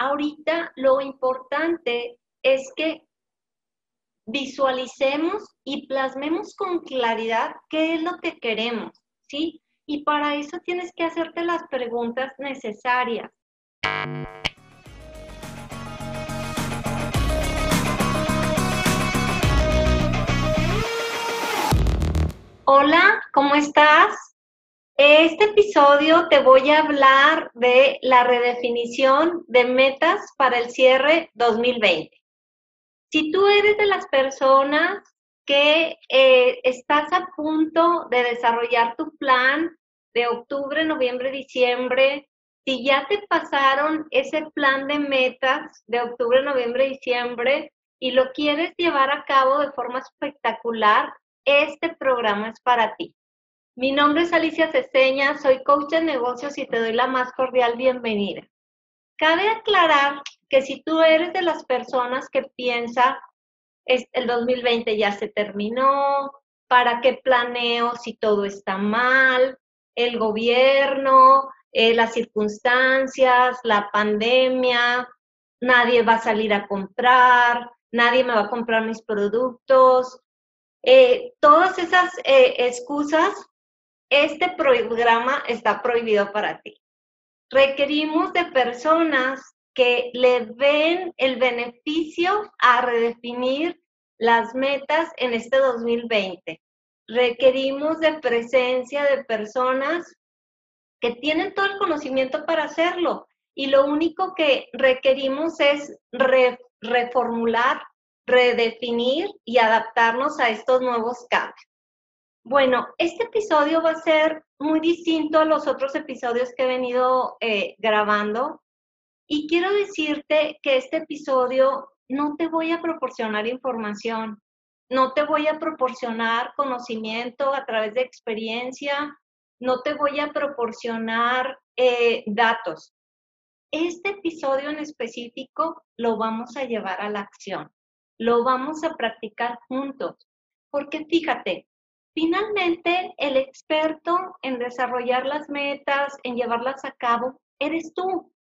ahorita lo importante es que visualicemos y plasmemos con claridad qué es lo que queremos, ¿sí? Y para eso tienes que hacerte las preguntas necesarias. Hola, ¿cómo estás? Este episodio te voy a hablar de la redefinición de metas para el cierre 2020. Si tú eres de las personas que eh, estás a punto de desarrollar tu plan de octubre, noviembre, diciembre, si ya te pasaron ese plan de metas de octubre, noviembre, diciembre y lo quieres llevar a cabo de forma espectacular, este programa es para ti. Mi nombre es Alicia Ceseña, soy coach de negocios y te doy la más cordial bienvenida. Cabe aclarar que si tú eres de las personas que piensa, es, el 2020 ya se terminó, ¿para qué planeo si todo está mal? El gobierno, eh, las circunstancias, la pandemia, nadie va a salir a comprar, nadie me va a comprar mis productos, eh, todas esas eh, excusas, este programa está prohibido para ti. Requerimos de personas que le den el beneficio a redefinir las metas en este 2020. Requerimos de presencia de personas que tienen todo el conocimiento para hacerlo y lo único que requerimos es reformular redefinir y adaptarnos a estos nuevos cambios. Bueno, este episodio va a ser muy distinto a los otros episodios que he venido eh, grabando y quiero decirte que este episodio no te voy a proporcionar información, no te voy a proporcionar conocimiento a través de experiencia, no te voy a proporcionar eh, datos. Este episodio en específico lo vamos a llevar a la acción lo vamos a practicar juntos. Porque fíjate, finalmente el experto en desarrollar las metas, en llevarlas a cabo, eres tú.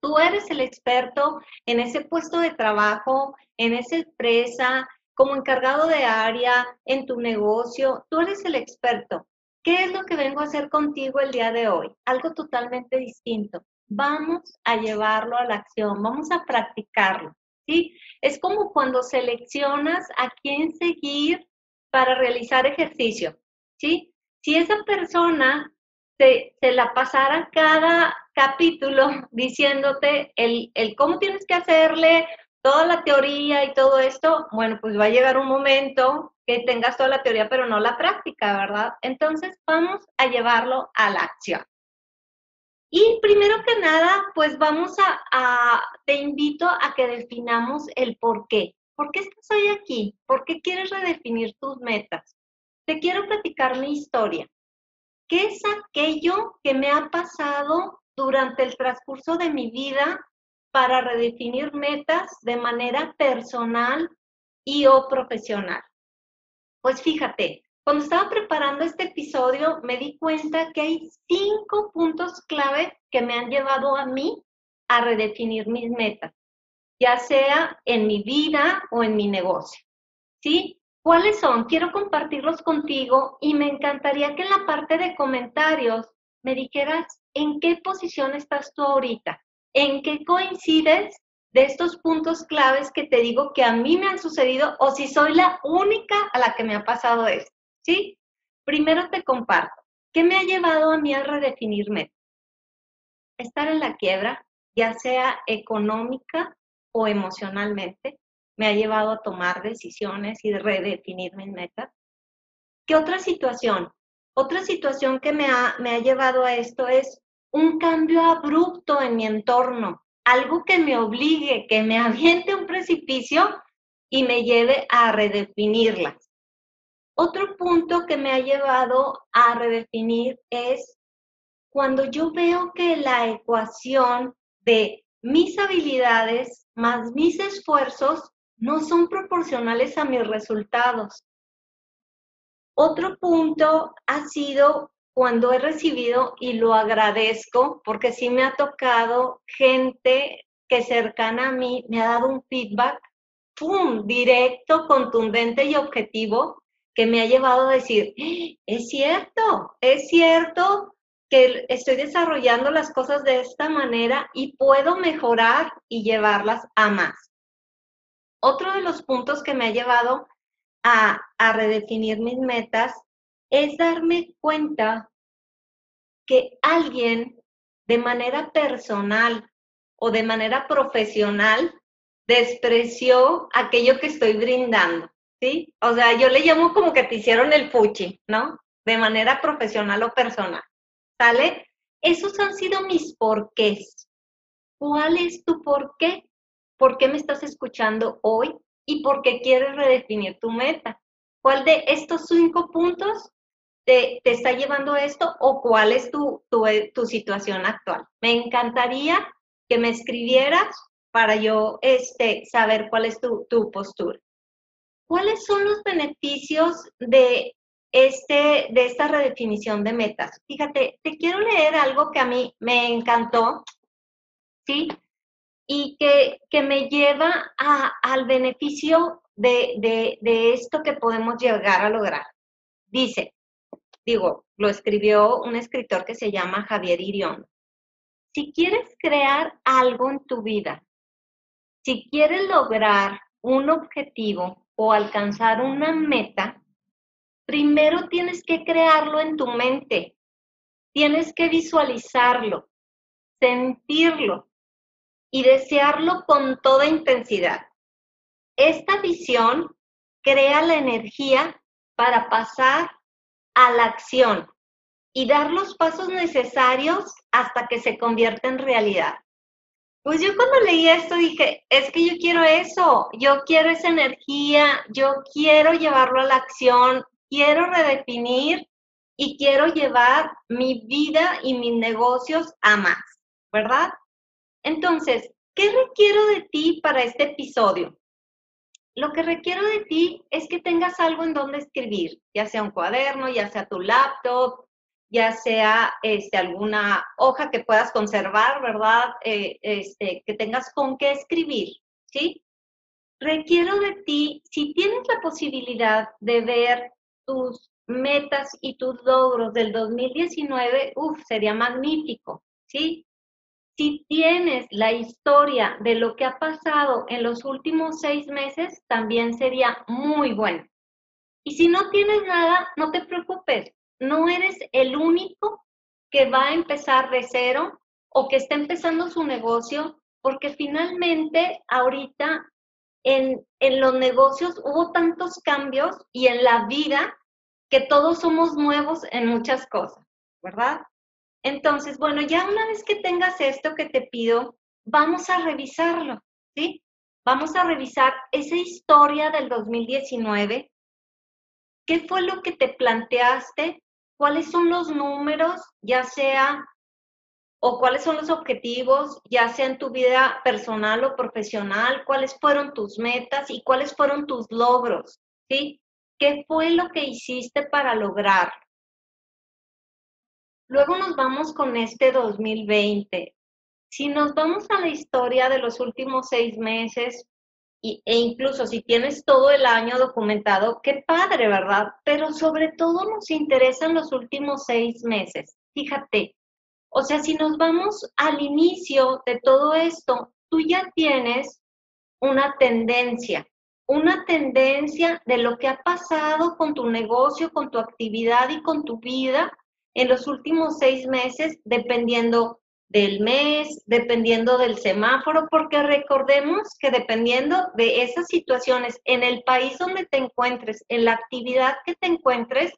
Tú eres el experto en ese puesto de trabajo, en esa empresa, como encargado de área, en tu negocio. Tú eres el experto. ¿Qué es lo que vengo a hacer contigo el día de hoy? Algo totalmente distinto. Vamos a llevarlo a la acción, vamos a practicarlo. ¿sí? Es como cuando seleccionas a quién seguir para realizar ejercicio, ¿sí? Si esa persona se, la pasara cada capítulo diciéndote el, el cómo tienes que hacerle, toda la teoría y todo esto, bueno, pues va a llegar un momento que tengas toda la teoría, pero no la práctica, ¿verdad? Entonces vamos a llevarlo a la acción. Y primero que nada, pues vamos a, te invito a que definamos el por qué. ¿Por qué estás hoy aquí? ¿Por qué quieres redefinir tus metas? Te quiero platicar mi historia. ¿Qué es aquello que me ha pasado durante el transcurso de mi vida para redefinir metas de manera personal y o profesional? Pues fíjate, cuando estaba preparando este episodio, me di cuenta que hay cinco puntos clave que me han llevado a mí a redefinir mis metas, ya sea en mi vida o en mi negocio. ¿Sí? ¿Cuáles son? Quiero compartirlos contigo y me encantaría que en la parte de comentarios me dijeras en qué posición estás tú ahorita, en qué coincides de estos puntos claves que te digo que a mí me han sucedido o si soy la única a la que me ha pasado esto. ¿sí? Primero te comparto, ¿qué me ha llevado a mí a redefinirme? Estar en la quiebra, ya sea económica o emocionalmente, me ha llevado a tomar decisiones y redefinir mis metas. ¿Qué otra situación? Otra situación que me ha, me ha llevado a esto es un cambio abrupto en mi entorno, algo que me obligue, que me aviente un precipicio y me lleve a redefinirlas. Otro punto que me ha llevado a redefinir es cuando yo veo que la ecuación de mis habilidades más mis esfuerzos no son proporcionales a mis resultados. Otro punto ha sido cuando he recibido, y lo agradezco, porque sí me ha tocado gente que cercana a mí me ha dado un feedback, ¡pum!, directo, contundente y objetivo, que me ha llevado a decir, ¡Ah! es cierto, es cierto que estoy desarrollando las cosas de esta manera y puedo mejorar y llevarlas a más. Otro de los puntos que me ha llevado a, a redefinir mis metas es darme cuenta que alguien de manera personal o de manera profesional despreció aquello que estoy brindando, ¿sí? O sea, yo le llamo como que te hicieron el puchi, ¿no? De manera profesional o personal, ¿sale? Esos han sido mis porqués. ¿Cuál es tu porqué? ¿Por qué me estás escuchando hoy? ¿Y por qué quieres redefinir tu meta? ¿Cuál de estos cinco puntos te, está llevando esto o cuál es tu, tu, situación actual. Me encantaría que me escribieras para yo este, saber cuál es tu postura. ¿Cuáles son los beneficios de, este, de esta redefinición de metas? Fíjate, te quiero leer algo que a mí me encantó, ¿sí? Y que, que me lleva a, al beneficio de, de, de esto que podemos llegar a lograr. Dice, digo, lo escribió un escritor que se llama Javier Irión. Si quieres crear algo en tu vida, si quieres lograr un objetivo o alcanzar una meta, primero tienes que crearlo en tu mente. Tienes que visualizarlo, sentirlo y desearlo con toda intensidad. Esta visión crea la energía para pasar a la acción y dar los pasos necesarios hasta que se convierta en realidad. Pues yo cuando leí esto dije, es que yo quiero eso, yo quiero esa energía, yo quiero llevarlo a la acción, quiero redefinir y quiero llevar mi vida y mis negocios a más, ¿verdad? Entonces, ¿qué requiero de ti para este episodio? lo que requiero de ti es que tengas algo en donde escribir, ya sea un cuaderno, ya sea tu laptop, ya sea este, alguna hoja que puedas conservar, ¿verdad? Eh, este, que tengas con qué escribir, ¿sí? Requiero de ti, si tienes la posibilidad de ver tus metas y tus logros del 2019, uff, sería magnífico, ¿sí? Si tienes la historia de lo que ha pasado en los últimos seis meses, también sería muy bueno. Y si no tienes nada, no te preocupes. No eres el único que va a empezar de cero o que está empezando su negocio, porque finalmente ahorita en, en los negocios hubo tantos cambios y en la vida que todos somos nuevos en muchas cosas, ¿verdad? Entonces, bueno, ya una vez que tengas esto que te pido, vamos a revisarlo, ¿sí? Vamos a revisar esa historia del 2019. ¿Qué fue lo que te planteaste? ¿Cuáles son los números, ya sea, o cuáles son los objetivos, ya sea en tu vida personal o profesional? ¿Cuáles fueron tus metas y cuáles fueron tus logros? ¿Sí? ¿Qué fue lo que hiciste para lograr? Luego nos vamos con este 2020. Si nos vamos a la historia de los últimos seis meses, e incluso si tienes todo el año documentado, qué padre, ¿verdad? Pero sobre todo nos interesan los últimos seis meses. Fíjate, o sea, si nos vamos al inicio de todo esto, tú ya tienes una tendencia, una tendencia de lo que ha pasado con tu negocio, con tu actividad y con tu vida en los últimos seis meses, dependiendo del mes, dependiendo del semáforo, porque recordemos que dependiendo de esas situaciones en el país donde te encuentres, en la actividad que te encuentres,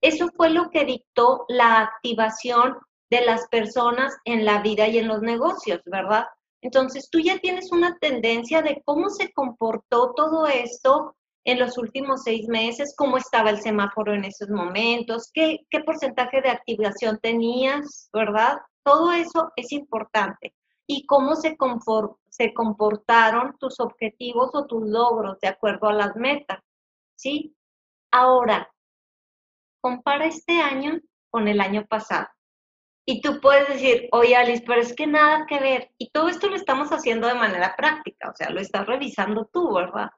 eso fue lo que dictó la activación de las personas en la vida y en los negocios, ¿verdad? Entonces tú ya tienes una tendencia de cómo se comportó todo esto en los últimos seis meses, cómo estaba el semáforo en esos momentos, qué, qué porcentaje de activación tenías, ¿verdad? Todo eso es importante. Y cómo se, se comportaron tus objetivos o tus logros de acuerdo a las metas, ¿sí? Ahora, compara este año con el año pasado. Y tú puedes decir, oye Alice, pero es que nada que ver. Y todo esto lo estamos haciendo de manera práctica, o sea, lo estás revisando tú, ¿verdad?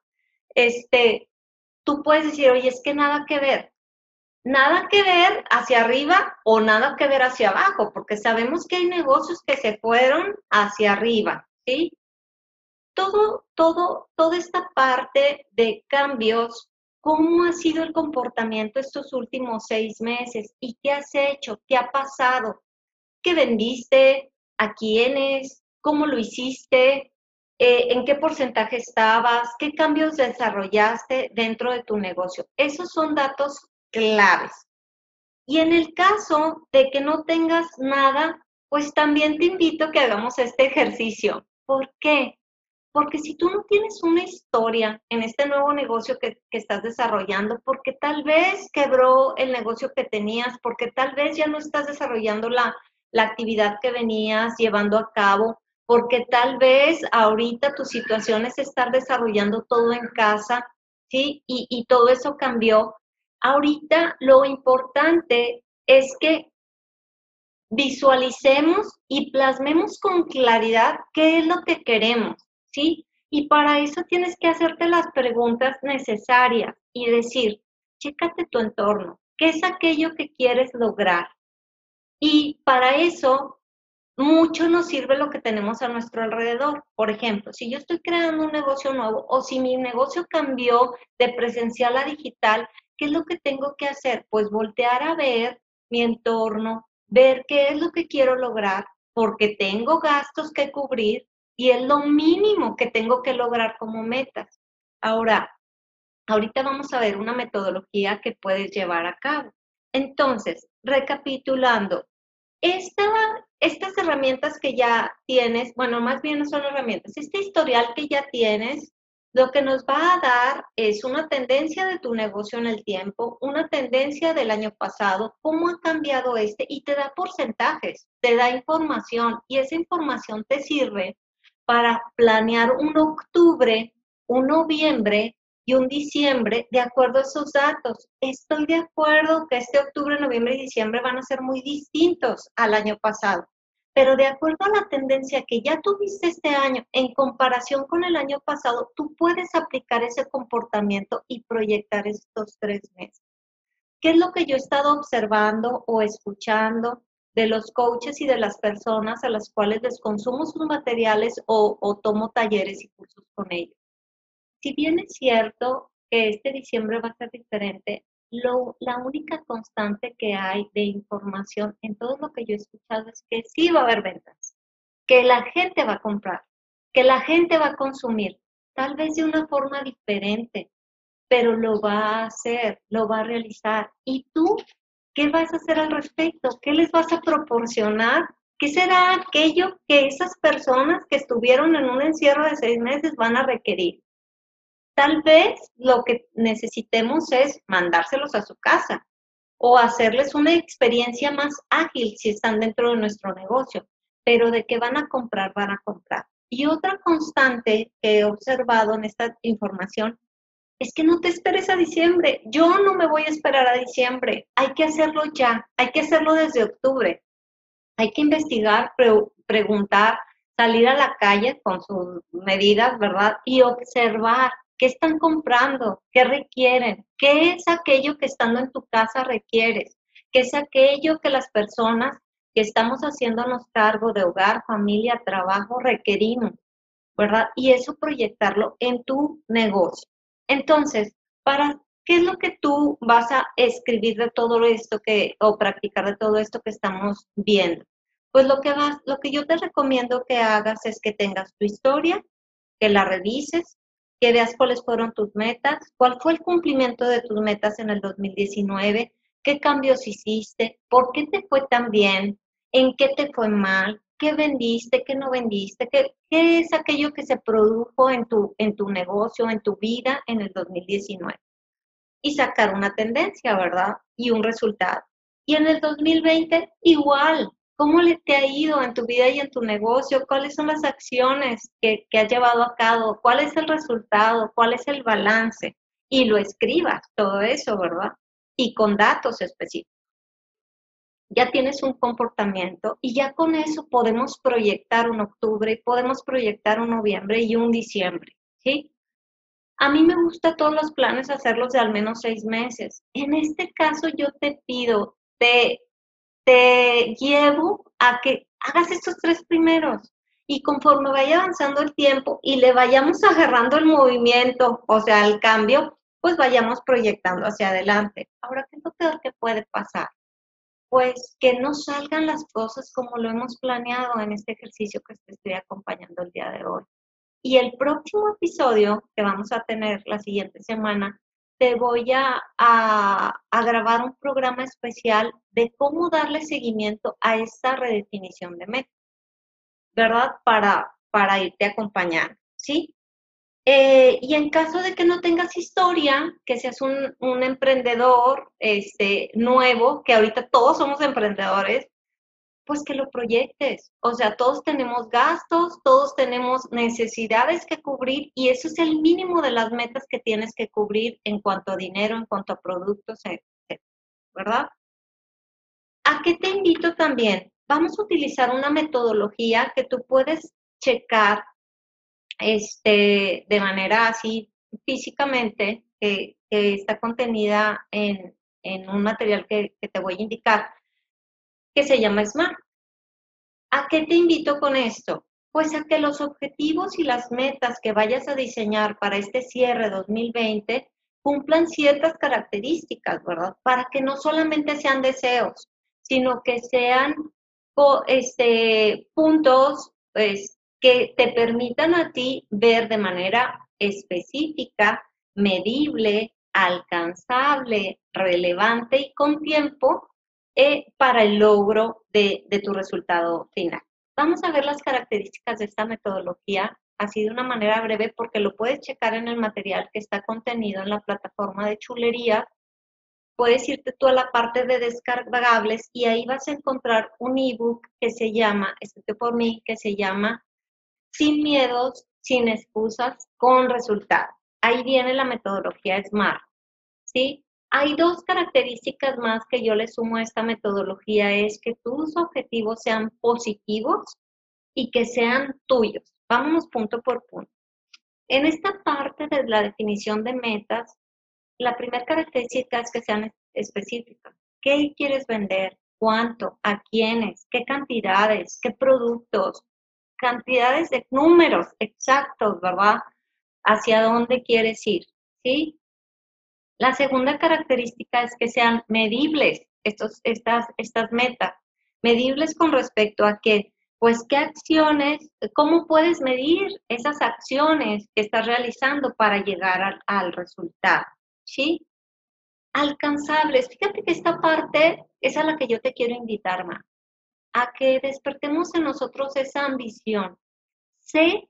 Este, tú puedes decir, oye, es que nada que ver. Nada que ver hacia arriba o nada que ver hacia abajo, porque sabemos que hay negocios que se fueron hacia arriba, ¿sí? Todo, todo, toda esta parte de cambios ¿Cómo ha sido el comportamiento estos últimos seis meses? ¿Y qué has hecho? ¿Qué ha pasado? ¿Qué vendiste? ¿A quiénes? ¿Cómo lo hiciste? Eh, ¿En qué porcentaje estabas? ¿Qué cambios desarrollaste dentro de tu negocio? Esos son datos claves. Y en el caso de que no tengas nada, pues también te invito a que hagamos este ejercicio. ¿Por qué? Porque si tú no tienes una historia en este nuevo negocio que, estás desarrollando, porque tal vez quebró el negocio que tenías, porque tal vez ya no estás desarrollando la, la actividad que venías llevando a cabo, porque tal vez ahorita tu situación es estar desarrollando todo en casa, ¿sí? Y, y todo eso cambió. Ahorita lo importante es que visualicemos y plasmemos con claridad qué es lo que queremos. ¿sí? Y para eso tienes que hacerte las preguntas necesarias y decir, chécate tu entorno, ¿qué es aquello que quieres lograr? Y para eso mucho nos sirve lo que tenemos a nuestro alrededor. Por ejemplo, si yo estoy creando un negocio nuevo o si mi negocio cambió de presencial a digital, ¿qué es lo que tengo que hacer? Pues voltear a ver mi entorno, ver qué es lo que quiero lograr, porque tengo gastos que cubrir, y es lo mínimo que tengo que lograr como metas. Ahora, ahorita vamos a ver una metodología que puedes llevar a cabo. Entonces, recapitulando, estas herramientas que ya tienes, bueno, más bien no son herramientas, este historial que ya tienes, lo que nos va a dar es una tendencia de tu negocio en el tiempo, una tendencia del año pasado, cómo ha cambiado este y te da porcentajes, te da información y esa información te sirve para planear un octubre, un noviembre y un diciembre de acuerdo a esos datos. Estoy de acuerdo que este octubre, noviembre y diciembre van a ser muy distintos al año pasado, pero de acuerdo a la tendencia que ya tuviste este año en comparación con el año pasado, tú puedes aplicar ese comportamiento y proyectar estos tres meses. ¿Qué es lo que yo he estado observando o escuchando? de los coaches y de las personas a las cuales les consumo sus materiales o, tomo talleres y cursos con ellos. Si bien es cierto que este diciembre va a ser diferente, la única constante que hay de información en todo lo que yo he escuchado es que sí va a haber ventas, que la gente va a comprar, que la gente va a consumir, tal vez de una forma diferente, pero lo va a hacer, lo va a realizar. Y tú ¿Qué vas a hacer al respecto? ¿Qué les vas a proporcionar? ¿Qué será aquello que esas personas que estuvieron en un encierro de seis meses van a requerir? Tal vez lo que necesitemos es mandárselos a su casa o hacerles una experiencia más ágil si están dentro de nuestro negocio, pero de que van a comprar, van a comprar. Y otra constante que he observado en esta información es que no te esperes a diciembre. Yo no me voy a esperar a diciembre. Hay que hacerlo ya. Hay que hacerlo desde octubre. Hay que investigar, preguntar, salir a la calle con sus medidas, ¿verdad? Y observar qué están comprando, qué requieren, qué es aquello que estando en tu casa requieres, qué es aquello que las personas que estamos haciéndonos cargo de hogar, familia, trabajo requerimos, ¿verdad? Y eso proyectarlo en tu negocio. Entonces, para ¿qué es lo que tú vas a escribir de todo esto que o practicar de todo esto que estamos viendo? Pues lo que vas, lo que yo te recomiendo que hagas es que tengas tu historia, que la revises, que veas cuáles fueron tus metas, cuál fue el cumplimiento de tus metas en el 2019, qué cambios hiciste, por qué te fue tan bien, en qué te fue mal, qué vendiste, qué no vendiste, qué, qué es aquello que se produjo en tu, en tu negocio, en tu vida en el 2019. Y sacar una tendencia, ¿verdad? Y un resultado. Y en el 2020, igual, ¿cómo le te ha ido en tu vida y en tu negocio? ¿Cuáles son las acciones que, que has llevado a cabo? ¿Cuál es el resultado? ¿Cuál es el balance? Y lo escribas, todo eso, ¿verdad? Y con datos específicos. ya tienes un comportamiento y ya con eso podemos proyectar un octubre y podemos proyectar un noviembre y un diciembre, ¿sí? A mí me gusta todos los planes hacerlos de al menos seis meses. En este caso yo te pido, te, te llevo a que hagas estos tres primeros y conforme vaya avanzando el tiempo y le vayamos agarrando el movimiento, o sea, el cambio, pues vayamos proyectando hacia adelante. Ahora, ¿qué es lo que puede pasar? Pues que no salgan las cosas como lo hemos planeado en este ejercicio que te estoy acompañando el día de hoy. Y el próximo episodio que vamos a tener la siguiente semana, te voy a, grabar un programa especial de cómo darle seguimiento a esta redefinición de metas, ¿verdad? Para, para irte acompañando, ¿sí? Eh, y en caso de que no tengas historia, que seas un, un, emprendedor este, nuevo, que ahorita todos somos emprendedores, pues que lo proyectes. O sea, todos tenemos gastos, todos tenemos necesidades que cubrir y eso es el mínimo de las metas que tienes que cubrir en cuanto a dinero, en cuanto a productos, ¿verdad? ¿A qué te invito también? Vamos a utilizar una metodología que tú puedes checar este, de manera así físicamente, que, está contenida en, un material que, te voy a indicar, que se llama SMART. ¿A qué te invito con esto? Pues a que los objetivos y las metas que vayas a diseñar para este cierre 2020 cumplan ciertas características, ¿verdad? Para que no solamente sean deseos, sino que sean este, puntos pues, que te permitan a ti ver de manera específica, medible, alcanzable, relevante y con tiempo eh, para el logro de, tu resultado final. Vamos a ver las características de esta metodología así de una manera breve porque lo puedes checar en el material que está contenido en la plataforma de chulería. Puedes irte tú a la parte de descargables y ahí vas a encontrar un ebook que se llama, escrito por mí, que se llama sin miedos, sin excusas, con resultados. Ahí viene la metodología SMART. ¿sí? Hay dos características más que yo le sumo a esta metodología, es que tus objetivos sean positivos y que sean tuyos. Vámonos punto por punto. En esta parte de la definición de metas, la primera característica es que sean específicas. ¿Qué quieres vender? ¿Cuánto? ¿A quiénes? ¿Qué cantidades? ¿Qué productos? cantidades de números exactos, ¿verdad? Hacia dónde quieres ir, ¿sí? La segunda característica es que sean medibles estos, estas, estas metas. Medibles con respecto a qué, pues qué acciones, cómo puedes medir esas acciones que estás realizando para llegar al, resultado, ¿sí? Alcanzables. Fíjate que esta parte es a la que yo te quiero invitar más a que despertemos en nosotros esa ambición. Sé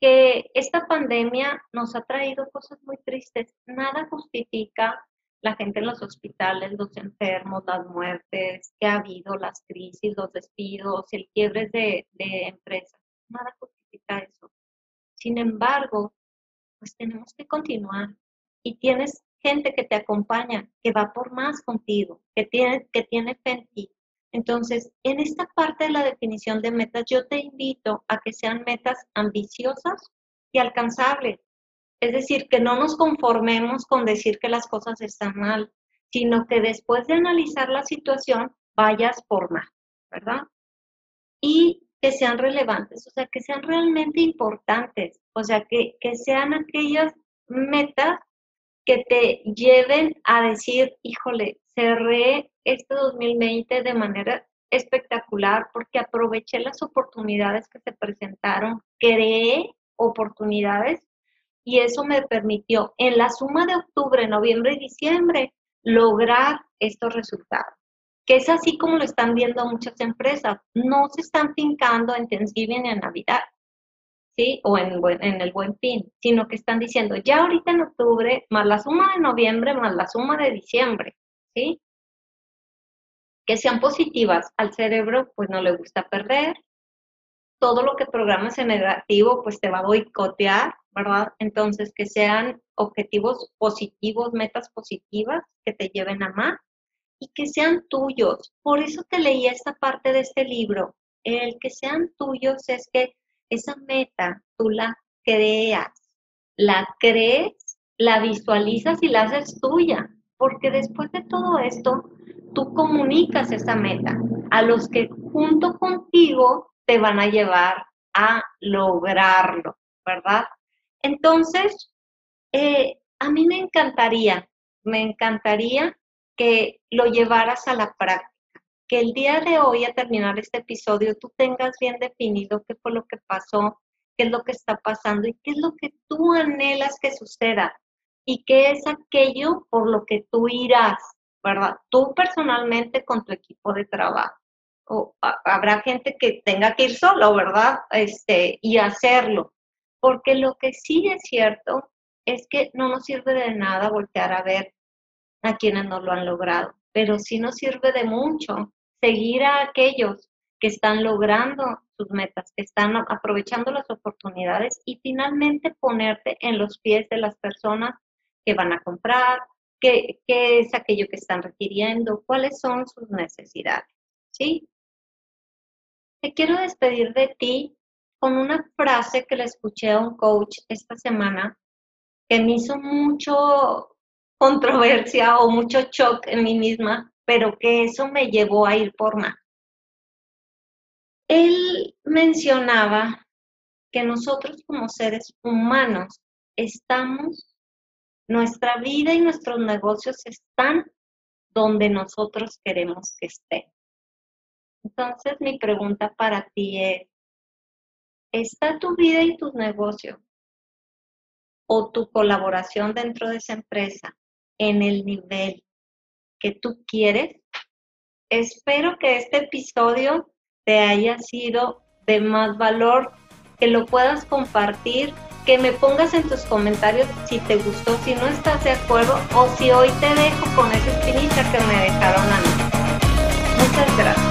que esta pandemia nos ha traído cosas muy tristes. Nada justifica la gente en los hospitales, los enfermos, las muertes que ha habido, las crisis, los despidos, el quiebre de, de empresas. Nada justifica eso. Sin embargo, pues tenemos que continuar. Y tienes gente que te acompaña, que va por más contigo, que tiene, que tiene fe en ti, entonces, en esta parte de la definición de metas, yo te invito a que sean metas ambiciosas y alcanzables. Es decir, que no nos conformemos con decir que las cosas están mal, sino que después de analizar la situación, vayas por más, ¿verdad? Y que sean relevantes, o sea, que sean realmente importantes, o sea, que, que sean aquellas metas que te lleven a decir, híjole, cerré este 2020 de manera espectacular porque aproveché las oportunidades que se presentaron, creé oportunidades y eso me permitió en la suma de octubre, noviembre y diciembre lograr estos resultados. Que es así como lo están viendo muchas empresas. No se están fincando en Thanksgiving y en Navidad, ¿sí? O en, en el buen fin, sino que están diciendo, ya ahorita en octubre, más la suma de noviembre, más la suma de diciembre, que sean positivas. Al cerebro, pues no le gusta perder. Todo lo que programas en negativo, pues te va a boicotear, ¿verdad? Entonces, que sean objetivos positivos, metas positivas que te lleven a más y que sean tuyos. Por eso te leía esta parte de este libro. El que sean tuyos es que esa meta tú la creas, la crees, la visualizas y la haces tuya, porque después de todo esto, tú comunicas esa meta a los que junto contigo te van a llevar a lograrlo, ¿verdad? Entonces, eh, a mí me encantaría, me encantaría que lo llevaras a la práctica, que el día de hoy, a terminar este episodio, tú tengas bien definido qué fue lo que pasó, qué es lo que está pasando y qué es lo que tú anhelas que suceda y qué es aquello por lo que tú irás, ¿verdad? Tú personalmente con tu equipo de trabajo. O habrá gente que tenga que ir solo, ¿verdad? Este, y hacerlo. Porque lo que sí es cierto es que no nos sirve de nada voltear a ver a quienes no lo han logrado, pero sí nos sirve de mucho seguir a aquellos que están logrando sus metas, que están aprovechando las oportunidades y finalmente ponerte en los pies de las personas van a comprar, qué, qué es aquello que están requiriendo, cuáles son sus necesidades. ¿Sí? Te quiero despedir de ti con una frase que le escuché a un coach esta semana que me hizo mucho controversia o mucho shock en mí misma, pero que eso me llevó a ir por más. Él mencionaba que nosotros como seres humanos estamos, nuestra vida y nuestros negocios están donde nosotros queremos que estén. Entonces mi pregunta para ti es, ¿está tu vida y tus negocios o tu colaboración dentro de esa empresa en el nivel que tú quieres. Espero que este episodio te haya sido de más valor, que lo puedas compartir, que me pongas en tus comentarios si te gustó, si no estás de acuerdo o si hoy te dejo con esa espinita que me dejaron a mí. Muchas gracias.